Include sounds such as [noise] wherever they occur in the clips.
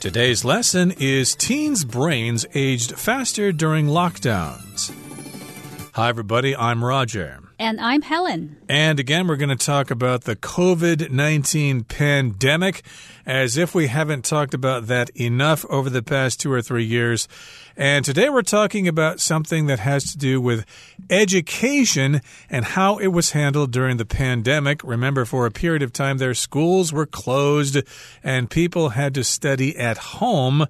Today's lesson is Teens' Brains Aged Faster During Lockdowns. Hi, everybody, I'm Roger. And I'm Helen. And again, we're going to talk about the COVID 19 pandemic, as if we haven't talked about that enough over the past two or three years. And today we're talking about something that has to do with education and how it was handled during the pandemic. Remember, for a period of time, their schools were closed and people had to study at home.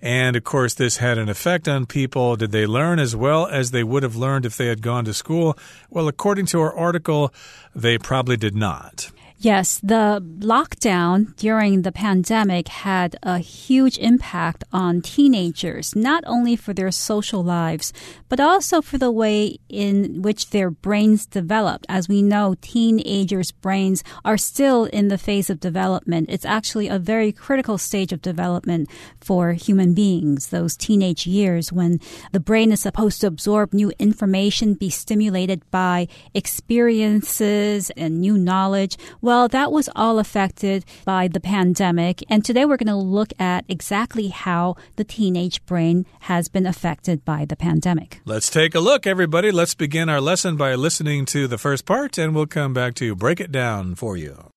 And of course, this had an effect on people. Did they learn as well as they would have learned if they had gone to school? Well, according to our article, they probably did not. Yes, the lockdown during the pandemic had a huge impact on teenagers, not only for their social lives, but also for the way in which their brains developed. As we know, teenagers' brains are still in the phase of development. It's actually a very critical stage of development for human beings, those teenage years when the brain is supposed to absorb new information, be stimulated by experiences and new knowledge. Well, that was all affected by the pandemic. And today we're going to look at exactly how the teenage brain has been affected by the pandemic. Let's take a look, everybody. Let's begin our lesson by listening to the first part, and we'll come back to break it down for you.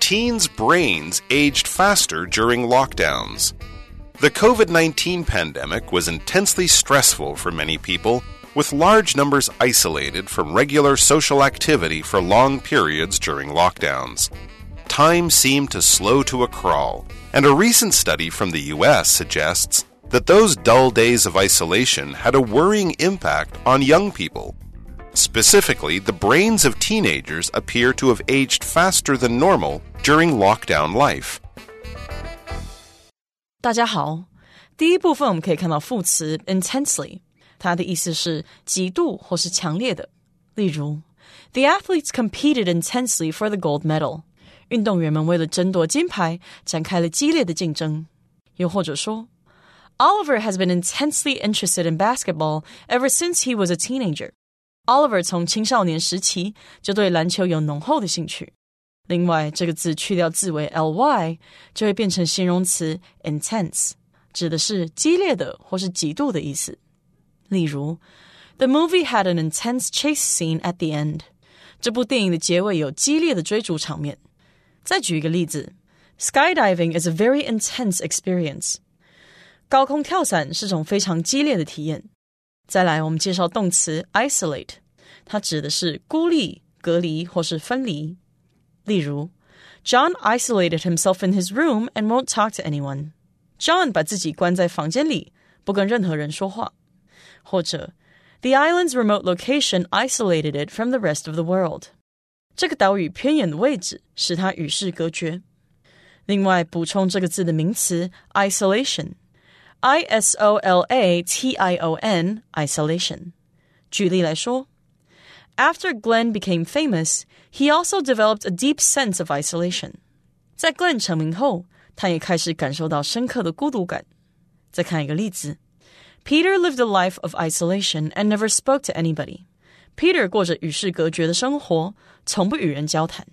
Teens' brains aged faster during lockdowns. The COVID 19 pandemic was intensely stressful for many people with large numbers isolated from regular social activity for long periods during lockdowns. Time seemed to slow to a crawl, and a recent study from the US suggests that those dull days of isolation had a worrying impact on young people. Specifically, the brains of teenagers appear to have aged faster than normal during lockdown life. 大家好，第一部分我们可以看到副词 intensely。 它的意思是极度或是强烈的。例如，The athletes competed intensely for the gold medal。运动员们为了争夺金牌展开了激烈的竞争。又或者说，Oliver has been intensely interested in basketball ever since he was a teenager。Oliver 从青少年时期就对篮球有浓厚的兴趣。另外，这个字去掉字尾 ly，就会变成形容词 intense，指的是激烈的或是极度的意思。 例如，The movie had an intense chase scene at the end。这部电影的结尾有激烈的追逐场面。再举一个例子，Skydiving is a very intense experience。高空跳伞是种非常激烈的体验。再来，我们介绍动词 isolate，它指的是孤立、隔离或是分离。例如，John isolated himself in his room and won't talk to anyone。John 把自己关在房间里，不跟任何人说话。 或者，The island's remote location isolated it from the rest of the world。这个岛屿偏远的位置使它与世隔绝。另外，补充这个字的名词 isolation，i s o l a t i o n isolation。举例来说，After Glenn became famous, he also developed a deep sense of isolation。在 Glenn 成名后，他也开始感受到深刻的孤独感。再看一个例子。 Peter lived a life of isolation and never spoke to anybody. Peter 过着与世隔绝的生活，从不与人交谈。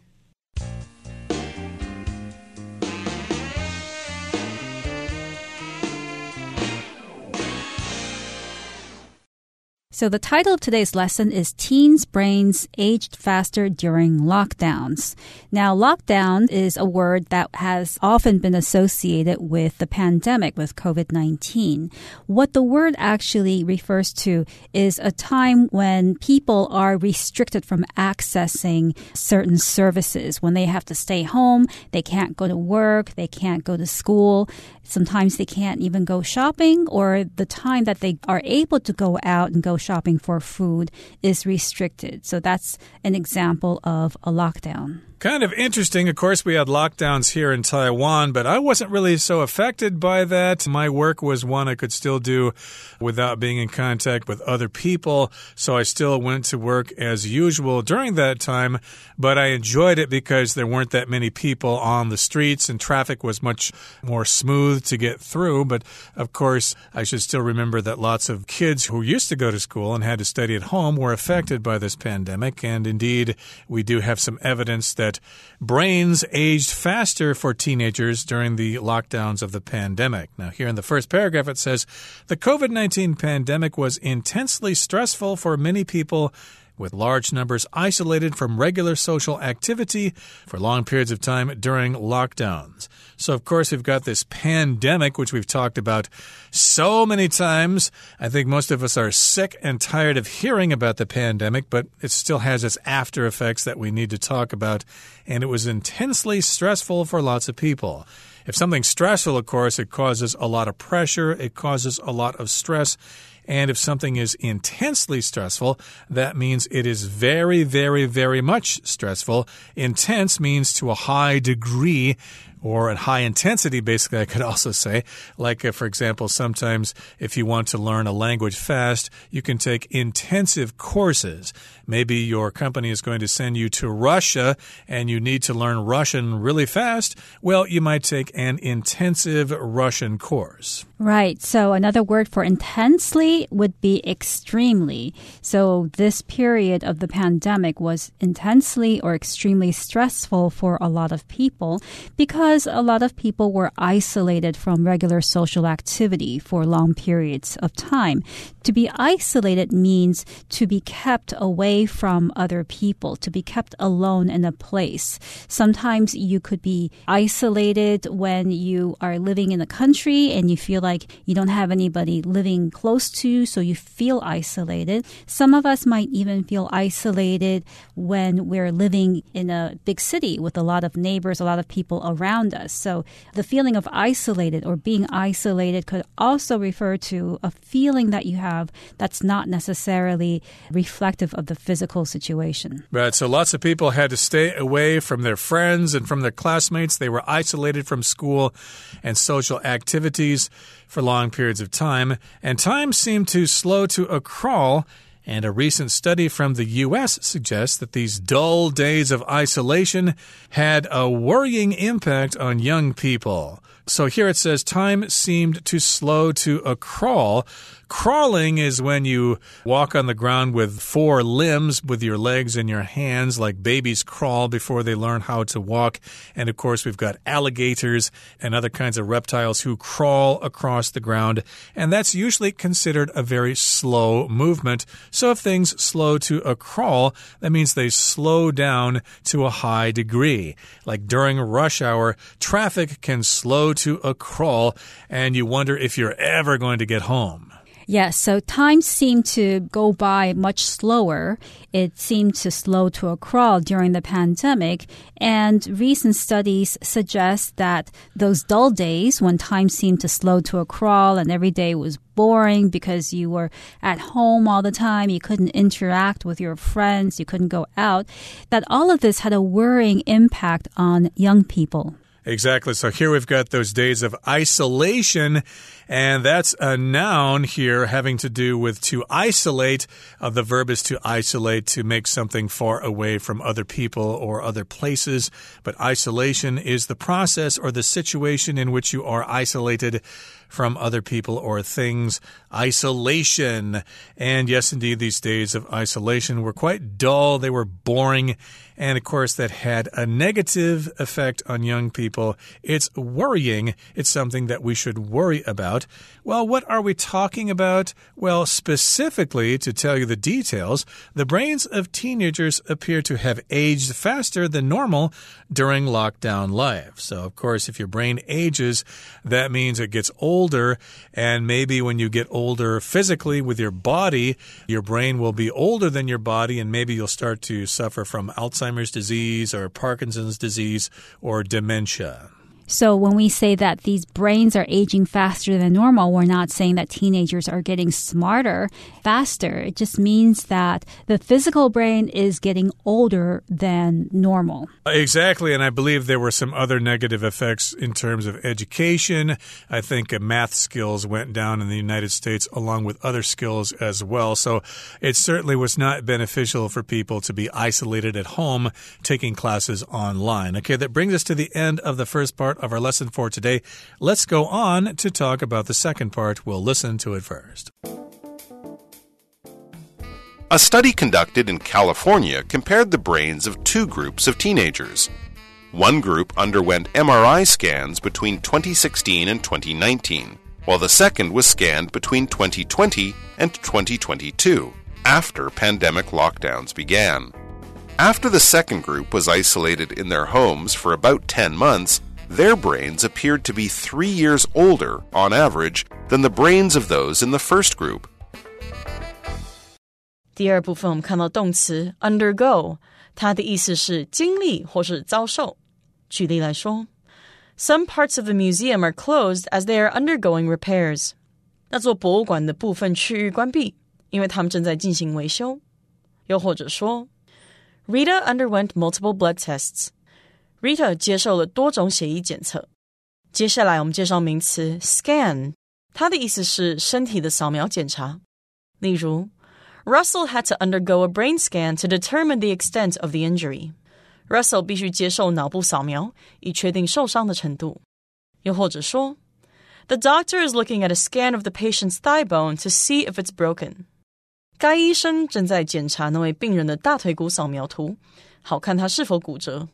So, the title of today's lesson is Teens' Brains Aged Faster During Lockdowns. Now, lockdown is a word that has often been associated with the pandemic, with COVID 19. What the word actually refers to is a time when people are restricted from accessing certain services, when they have to stay home, they can't go to work, they can't go to school. Sometimes they can't even go shopping, or the time that they are able to go out and go shopping for food is restricted. So that's an example of a lockdown. Kind of interesting. Of course, we had lockdowns here in Taiwan, but I wasn't really so affected by that. My work was one I could still do without being in contact with other people. So I still went to work as usual during that time, but I enjoyed it because there weren't that many people on the streets and traffic was much more smooth to get through. But of course, I should still remember that lots of kids who used to go to school and had to study at home were affected by this pandemic. And indeed, we do have some evidence that about brains aged faster for teenagers during the lockdowns of the pandemic. Now, here in the first paragraph, it says the COVID 19 pandemic was intensely stressful for many people with large numbers isolated from regular social activity for long periods of time during lockdowns. So, of course, we've got this pandemic, which we've talked about so many times. I think most of us are sick and tired of hearing about the pandemic, but it still has its after effects that we need to talk about. And it was intensely stressful for lots of people. If something's stressful, of course, it causes a lot of pressure, it causes a lot of stress. And if something is intensely stressful, that means it is very, very, very much stressful. Intense means to a high degree or at high intensity, basically, I could [laughs] also say. Like, uh, for example, sometimes if you want to learn a language fast, you can take intensive courses. Maybe your company is going to send you to Russia and you need to learn Russian really fast. Well, you might take an intensive Russian course. Right. So another word for intensely would be extremely. So this period of the pandemic was intensely or extremely stressful for a lot of people because a lot of people were isolated from regular social activity for long periods of time. To be isolated means to be kept away from other people, to be kept alone in a place. Sometimes you could be isolated when you are living in a country and you feel like you don't have anybody living close to you, so you feel isolated. Some of us might even feel isolated when we're living in a big city with a lot of neighbors, a lot of people around us. So the feeling of isolated or being isolated could also refer to a feeling that you have have that's not necessarily reflective of the physical situation. Right. So lots of people had to stay away from their friends and from their classmates. They were isolated from school and social activities for long periods of time, and time seemed to slow to a crawl. And a recent study from the U.S. suggests that these dull days of isolation had a worrying impact on young people. So here it says time seemed to slow to a crawl. Crawling is when you walk on the ground with four limbs with your legs and your hands, like babies crawl before they learn how to walk. And of course, we've got alligators and other kinds of reptiles who crawl across the ground. And that's usually considered a very slow movement. So if things slow to a crawl, that means they slow down to a high degree. Like during rush hour, traffic can slow to a crawl, and you wonder if you're ever going to get home. Yes, so time seemed to go by much slower. It seemed to slow to a crawl during the pandemic. And recent studies suggest that those dull days when time seemed to slow to a crawl and every day was boring because you were at home all the time, you couldn't interact with your friends, you couldn't go out, that all of this had a worrying impact on young people. Exactly. So here we've got those days of isolation, and that's a noun here having to do with to isolate. Uh, the verb is to isolate, to make something far away from other people or other places. But isolation is the process or the situation in which you are isolated from other people or things. Isolation. And yes, indeed, these days of isolation were quite dull. They were boring. And of course, that had a negative effect on young people. It's worrying. It's something that we should worry about. Well, what are we talking about? Well, specifically, to tell you the details, the brains of teenagers appear to have aged faster than normal during lockdown life. So, of course, if your brain ages, that means it gets older. And maybe when you get older physically with your body, your brain will be older than your body, and maybe you'll start to suffer from Alzheimer's Alzheimer's disease or Parkinson's disease or dementia. So when we say that these brains are aging faster than normal, we're not saying that teenagers are getting smarter faster. It just means that the physical brain is getting older than normal. Exactly. And I believe there were some other negative effects in terms of education. I think uh, math skills went down in the United States along with other skills as well. So it certainly was not beneficial for people to be isolated at home taking classes online. Okay, that brings us to the end of the first part part of our lesson for today. Let's go on to talk about the second part. We'll listen to it first. A study conducted in California compared the brains of two groups of teenagers. One group underwent MRI scans between 2016 and 2019, while the second was scanned between 2020 and 2022, after pandemic lockdowns began. After the second group was isolated in their homes for about 10 months, their brains appeared to be three years older, on average, than the brains of those in the first group. 第二部分我们看到动词 undergo，它的意思是经历或是遭受。举例来说，Some parts of the museum are closed as they are undergoing repairs。那座博物馆的部分区域关闭，因为他们正在进行维修。又或者说，Rita underwent multiple blood tests。 Rita 接受了多种血液检测。接下来我们介绍名词 scan，它的意思是身体的扫描检查。例如，Russell had to undergo a brain scan to determine the extent of the injury。Russell 必须接受脑部扫描，以确定受伤的程度。又或者说，The doctor is looking at a scan of the patient's thigh bone to see if it's broken。该医生正在检查那位病人的大腿骨扫描图，好看他是否骨折。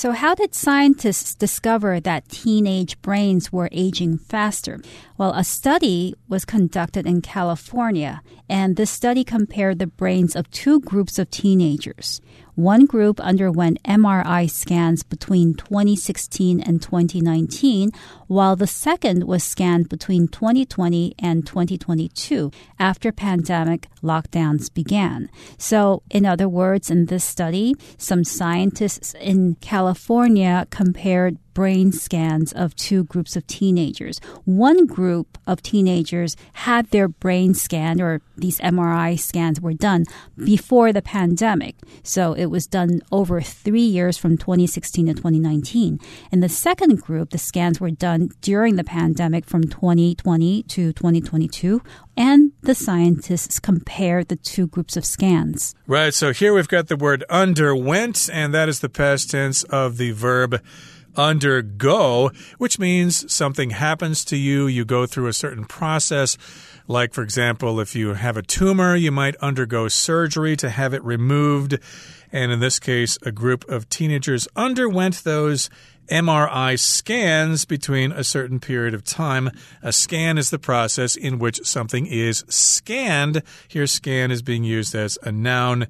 So, how did scientists discover that teenage brains were aging faster? Well, a study was conducted in California, and this study compared the brains of two groups of teenagers. One group underwent MRI scans between 2016 and 2019, while the second was scanned between 2020 and 2022 after pandemic lockdowns began. So, in other words, in this study, some scientists in California compared brain scans of two groups of teenagers. One group of teenagers had their brain scanned or these MRI scans were done before the pandemic. So it was done over three years from 2016 to 2019. In the second group, the scans were done during the pandemic from 2020 to 2022 and the scientists compared the two groups of scans. Right, so here we've got the word underwent, and that is the past tense of the verb undergo, which means something happens to you, you go through a certain process. Like, for example, if you have a tumor, you might undergo surgery to have it removed. And in this case, a group of teenagers underwent those MRI scans between a certain period of time. A scan is the process in which something is scanned. Here, scan is being used as a noun.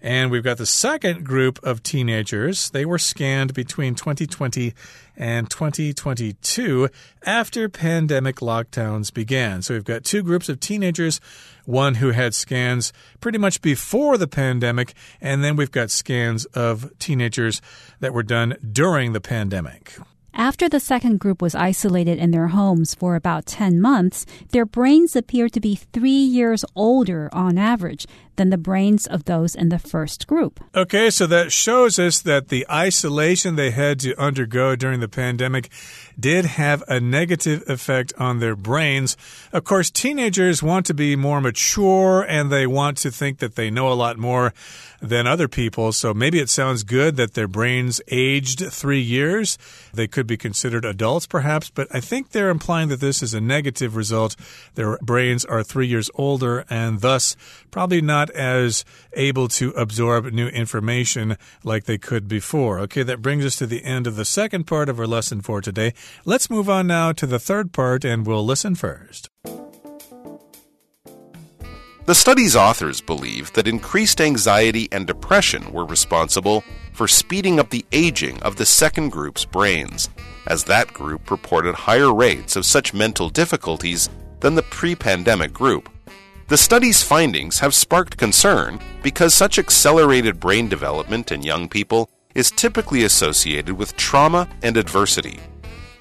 And we've got the second group of teenagers. They were scanned between 2020 and 2022 after pandemic lockdowns began. So we've got two groups of teenagers one who had scans pretty much before the pandemic, and then we've got scans of teenagers that were done during the pandemic. After the second group was isolated in their homes for about 10 months, their brains appeared to be three years older on average than the brains of those in the first group. Okay, so that shows us that the isolation they had to undergo during the pandemic did have a negative effect on their brains. Of course, teenagers want to be more mature and they want to think that they know a lot more than other people. So maybe it sounds good that their brains aged three years. They could be considered adults, perhaps, but I think they're implying that this is a negative result. Their brains are three years older and thus probably not not as able to absorb new information like they could before. Okay, that brings us to the end of the second part of our lesson for today. Let's move on now to the third part and we'll listen first. The study's authors believe that increased anxiety and depression were responsible for speeding up the aging of the second group's brains, as that group reported higher rates of such mental difficulties than the pre pandemic group. The study's findings have sparked concern because such accelerated brain development in young people is typically associated with trauma and adversity.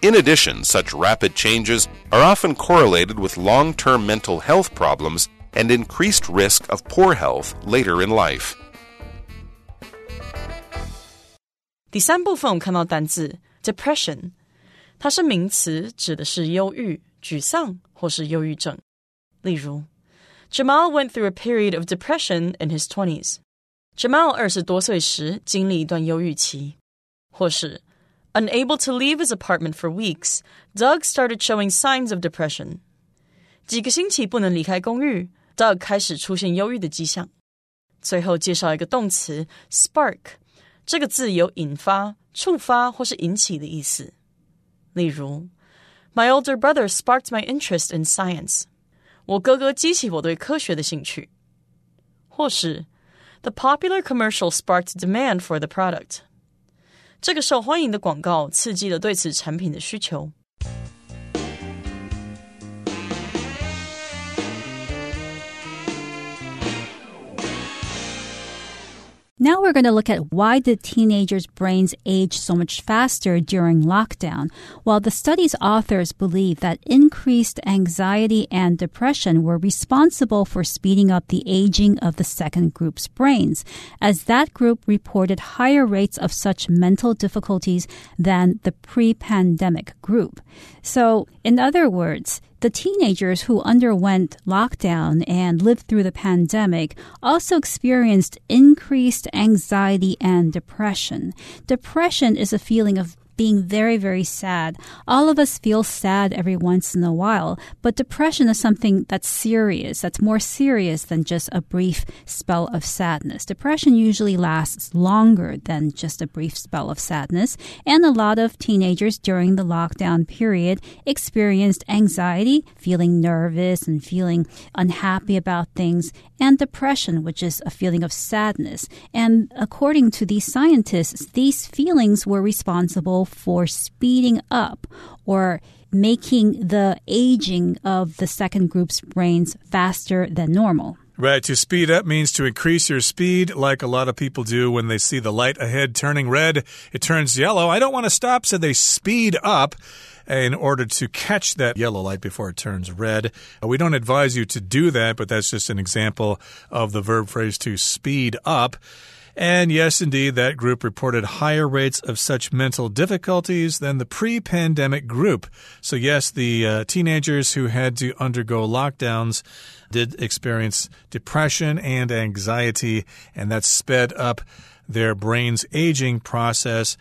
In addition, such rapid changes are often correlated with long term mental health problems and increased risk of poor health later in life. 第三部分我们看到单字 depression，它是名词，指的是忧郁、沮丧或是忧郁症。例如 Jamal went through a period of depression in his twenties. Jamal 二十多岁时经历一段忧郁期，或是 Unable to leave his apartment for weeks, Doug started showing signs of depression. 几个星期不能离开公寓，Doug 开始出现忧郁的迹象。最后介绍一个动词 spark，这个字有引发、触发或是引起的意思。例如，My older brother sparked my interest in science。 我哥哥激起我对科学的兴趣。或是 The popular commercial sparked demand for the product。这个受欢迎的广告刺激了对此产品的需求。Now we're going to look at why did teenagers' brains age so much faster during lockdown. Well, the study's authors believe that increased anxiety and depression were responsible for speeding up the aging of the second group's brains, as that group reported higher rates of such mental difficulties than the pre-pandemic group. So, in other words, the teenagers who underwent lockdown and lived through the pandemic also experienced increased anxiety and depression. Depression is a feeling of being very, very sad. All of us feel sad every once in a while, but depression is something that's serious, that's more serious than just a brief spell of sadness. Depression usually lasts longer than just a brief spell of sadness, and a lot of teenagers during the lockdown period experienced anxiety, feeling nervous and feeling unhappy about things, and depression, which is a feeling of sadness. And according to these scientists, these feelings were responsible for speeding up or making the aging of the second group's brains faster than normal. Right. To speed up means to increase your speed, like a lot of people do when they see the light ahead turning red. It turns yellow. I don't want to stop, so they speed up in order to catch that yellow light before it turns red. Uh, we don't advise you to do that, but that's just an example of the verb phrase to speed up. And yes, indeed, that group reported higher rates of such mental difficulties than the pre pandemic group. So, yes, the uh, teenagers who had to undergo lockdowns did experience depression and anxiety, and that sped up their brain's aging process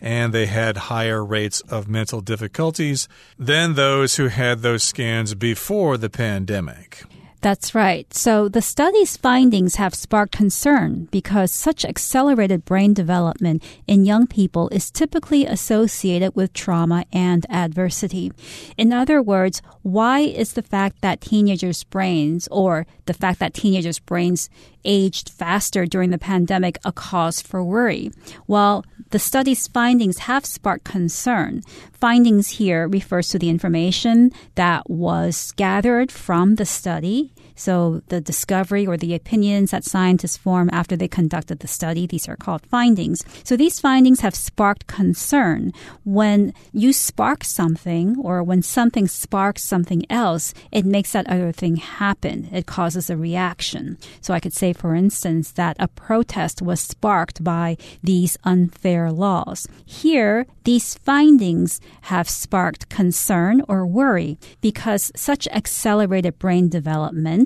and they had higher rates of mental difficulties than those who had those scans before the pandemic. That's right. So the study's findings have sparked concern because such accelerated brain development in young people is typically associated with trauma and adversity. In other words, why is the fact that teenagers' brains or the fact that teenagers' brains aged faster during the pandemic a cause for worry? Well, the study's findings have sparked concern. Findings here refers to the information that was gathered from the study so the discovery or the opinions that scientists form after they conducted the study, these are called findings. So these findings have sparked concern. When you spark something or when something sparks something else, it makes that other thing happen. It causes a reaction. So I could say, for instance, that a protest was sparked by these unfair laws. Here, these findings have sparked concern or worry because such accelerated brain development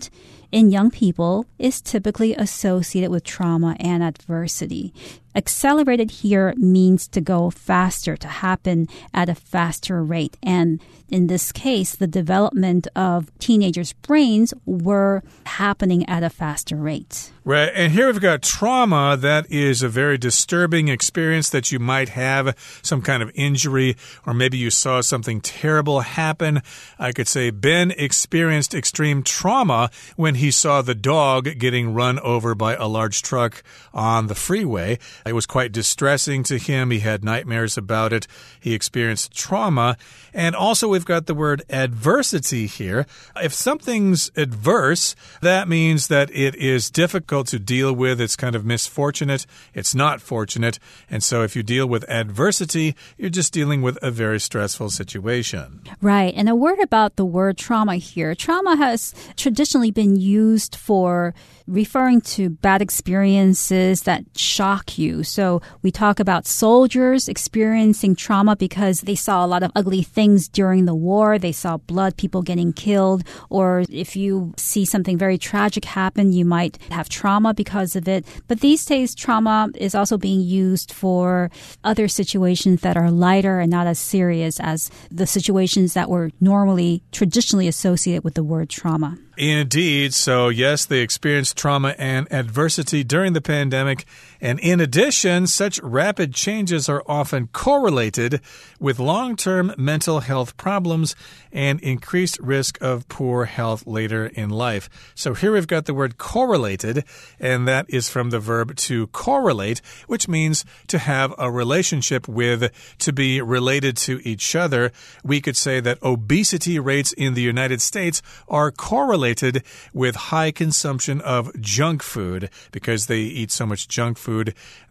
in young people is typically associated with trauma and adversity. Accelerated here means to go faster, to happen at a faster rate. And in this case, the development of teenagers' brains were happening at a faster rate. Right. And here we've got trauma. That is a very disturbing experience that you might have, some kind of injury, or maybe you saw something terrible happen. I could say Ben experienced extreme trauma when he saw the dog getting run over by a large truck on the freeway. It was quite distressing to him. He had nightmares about it. He experienced trauma. And also, we've got the word adversity here. If something's adverse, that means that it is difficult to deal with. It's kind of misfortunate. It's not fortunate. And so, if you deal with adversity, you're just dealing with a very stressful situation. Right. And a word about the word trauma here. Trauma has traditionally been used for referring to bad experiences that shock you. So we talk about soldiers experiencing trauma because they saw a lot of ugly things during the war. They saw blood, people getting killed, or if you see something very tragic happen, you might have trauma because of it. But these days, trauma is also being used for other situations that are lighter and not as serious as the situations that were normally traditionally associated with the word trauma. Indeed. So, yes, they experienced trauma and adversity during the pandemic. And in addition, such rapid changes are often correlated with long term mental health problems and increased risk of poor health later in life. So, here we've got the word correlated, and that is from the verb to correlate, which means to have a relationship with, to be related to each other. We could say that obesity rates in the United States are correlated with high consumption of junk food because they eat so much junk food,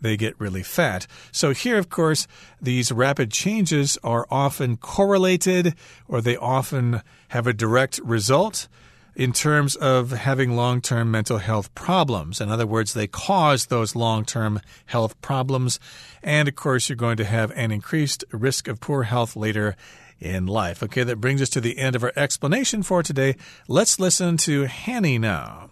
they get really fat. So, here, of course, these rapid changes are often correlated or they often have a direct result in terms of having long term mental health problems. In other words, they cause those long term health problems. And of course, you're going to have an increased risk of poor health later in life. Okay, that brings us to the end of our explanation for today. Let's listen to Hanny now.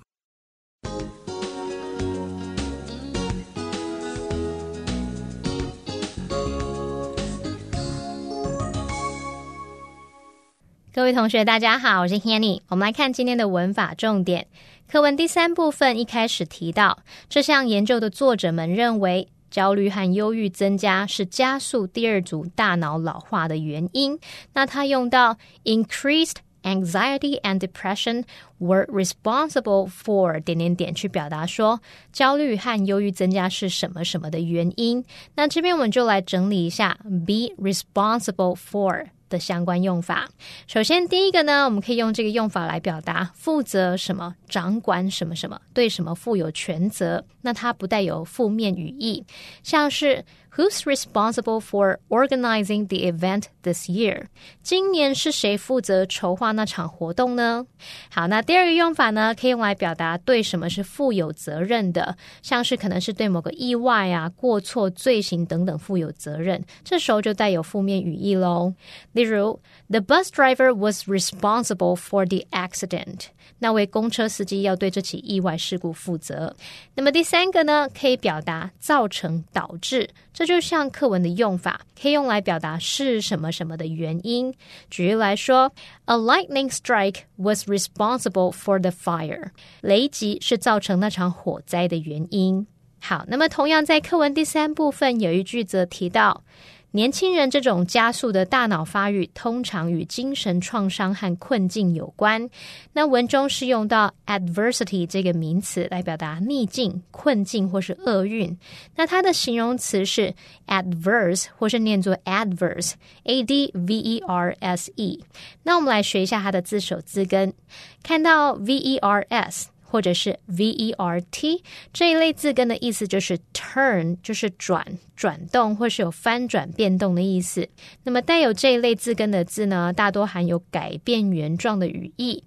各位同学，大家好，我是 Hanny。我们来看今天的文法重点。课文第三部分一开始提到，这项研究的作者们认为，焦虑和忧郁增加是加速第二组大脑老化的原因。那他用到 increased anxiety and depression were responsible for 点点点去表达说焦虑和忧郁增加是什么什么的原因。那这边我们就来整理一下 be responsible for。的相关用法。首先，第一个呢，我们可以用这个用法来表达负责什么、掌管什么什么、对什么负有全责。那它不带有负面语义，像是。Who's responsible for organizing the event this year？今年是谁负责筹划那场活动呢？好，那第二个用法呢，可以用来表达对什么是负有责任的，像是可能是对某个意外啊、过错、罪行等等负有责任，这时候就带有负面语义喽。例如，The bus driver was responsible for the accident。那位公车司机要对这起意外事故负责。那么第三个呢，可以表达造成、导致，这 就像课文的用法，可以用来表达是什么什么的原因。举例来说，A lightning strike was responsible for the fire。雷击是造成那场火灾的原因。好，那么同样在课文第三部分有一句则提到。年轻人这种加速的大脑发育，通常与精神创伤和困境有关。那文中是用到 adversity 这个名词来表达逆境、困境或是厄运。那它的形容词是 adverse，或是念作 adverse，a d v e r s e。那我们来学一下它的字首字根，看到 v e r s。或者是 v e r t 这一类字根的意思就是 turn，就是转、转动或是有翻转、变动的意思。那么带有这一类字根的字呢，大多含有改变原状的语义。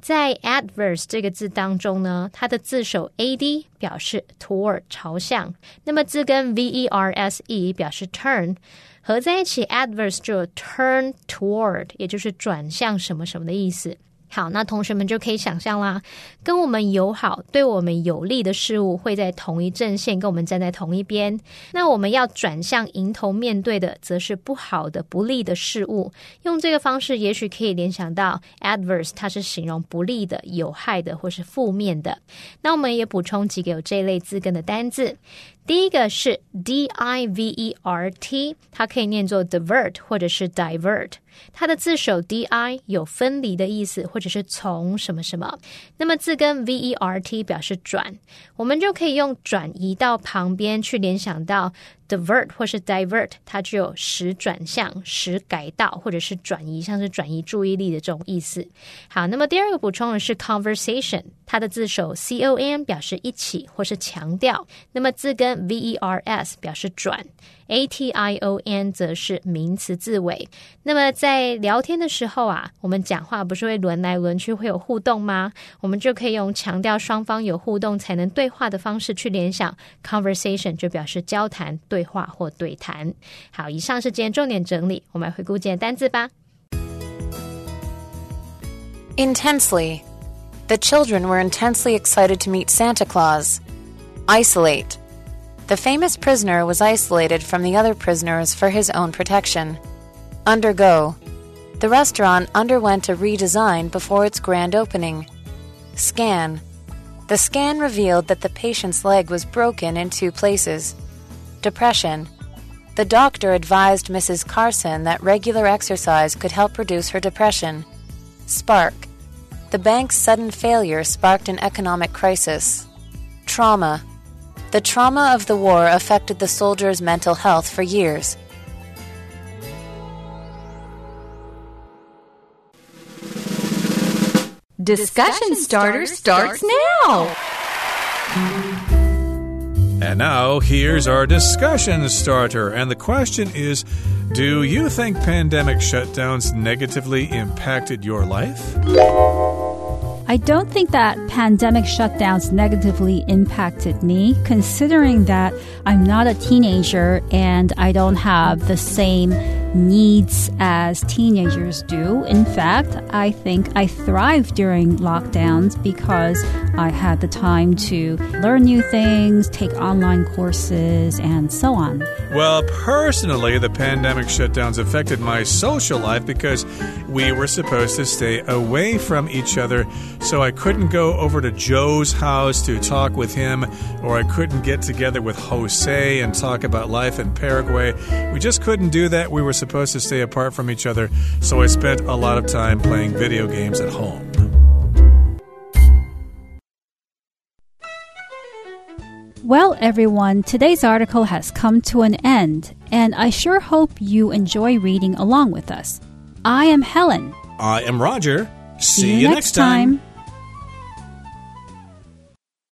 在 adverse 这个字当中呢，它的字首 a d 表示 toward 朝向，那么字根 v e r s e 表示 turn，合在一起 adverse 就 turn toward，也就是转向什么什么的意思。好，那同学们就可以想象啦，跟我们友好、对我们有利的事物会在同一阵线，跟我们站在同一边。那我们要转向迎头面对的，则是不好的、不利的事物。用这个方式，也许可以联想到 adverse，它是形容不利的、有害的或是负面的。那我们也补充几个有这类字根的单字。第一个是 d i v e r t，它可以念作 divert 或者是 divert。它的字首 d i 有分离的意思，或者是从什么什么。那么字根 v e r t 表示转，我们就可以用转移到旁边去联想到 divert 或是 divert，它具有使转向、使改道或者是转移，像是转移注意力的这种意思。好，那么第二个补充的是 conversation。它的字首 c o n 表示一起或是强调，那么字根 v e r s 表示转，a t i o n 则是名词字尾。那么在在聊天的时候啊，我们讲话不是会轮来轮去，会有互动吗？我们就可以用强调双方有互动才能对话的方式去联想 conversation，就表示交谈、对话或对谈。好，以上是今天重点整理，我们来回顾今天单字吧。Intensely. The children were intensely excited to meet Santa Claus. Isolate. The famous prisoner was isolated from the other prisoners for his own protection. Undergo. The restaurant underwent a redesign before its grand opening. Scan. The scan revealed that the patient's leg was broken in two places. Depression. The doctor advised Mrs. Carson that regular exercise could help reduce her depression. Spark. The bank's sudden failure sparked an economic crisis. Trauma. The trauma of the war affected the soldiers' mental health for years. Discussion starter starts now. And now, here's our discussion starter. And the question is Do you think pandemic shutdowns negatively impacted your life? I don't think that pandemic shutdowns negatively impacted me, considering that I'm not a teenager and I don't have the same needs as teenagers do. In fact, I think I thrived during lockdowns because I had the time to learn new things, take online courses, and so on. Well, personally, the pandemic shutdowns affected my social life because we were supposed to stay away from each other. So I couldn't go over to Joe's house to talk with him, or I couldn't get together with Jose and talk about life in Paraguay. We just couldn't do that. We were supposed to stay apart from each other, so I spent a lot of time playing video games at home. Well, everyone, today's article has come to an end, and I sure hope you enjoy reading along with us. I am Helen. I am Roger. See, you next time.